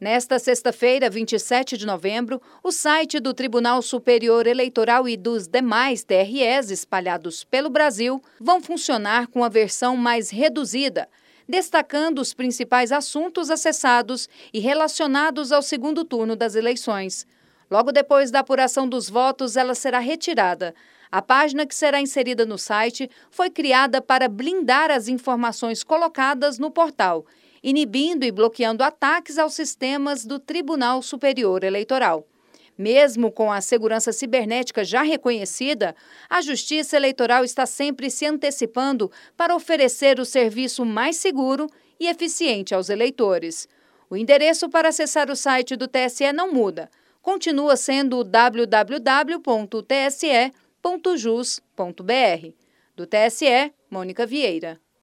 Nesta sexta-feira, 27 de novembro, o site do Tribunal Superior Eleitoral e dos demais TREs espalhados pelo Brasil vão funcionar com a versão mais reduzida, destacando os principais assuntos acessados e relacionados ao segundo turno das eleições. Logo depois da apuração dos votos, ela será retirada. A página que será inserida no site foi criada para blindar as informações colocadas no portal inibindo e bloqueando ataques aos sistemas do Tribunal Superior Eleitoral. Mesmo com a segurança cibernética já reconhecida, a Justiça Eleitoral está sempre se antecipando para oferecer o serviço mais seguro e eficiente aos eleitores. O endereço para acessar o site do TSE não muda. Continua sendo www.tse.jus.br. Do TSE, Mônica Vieira.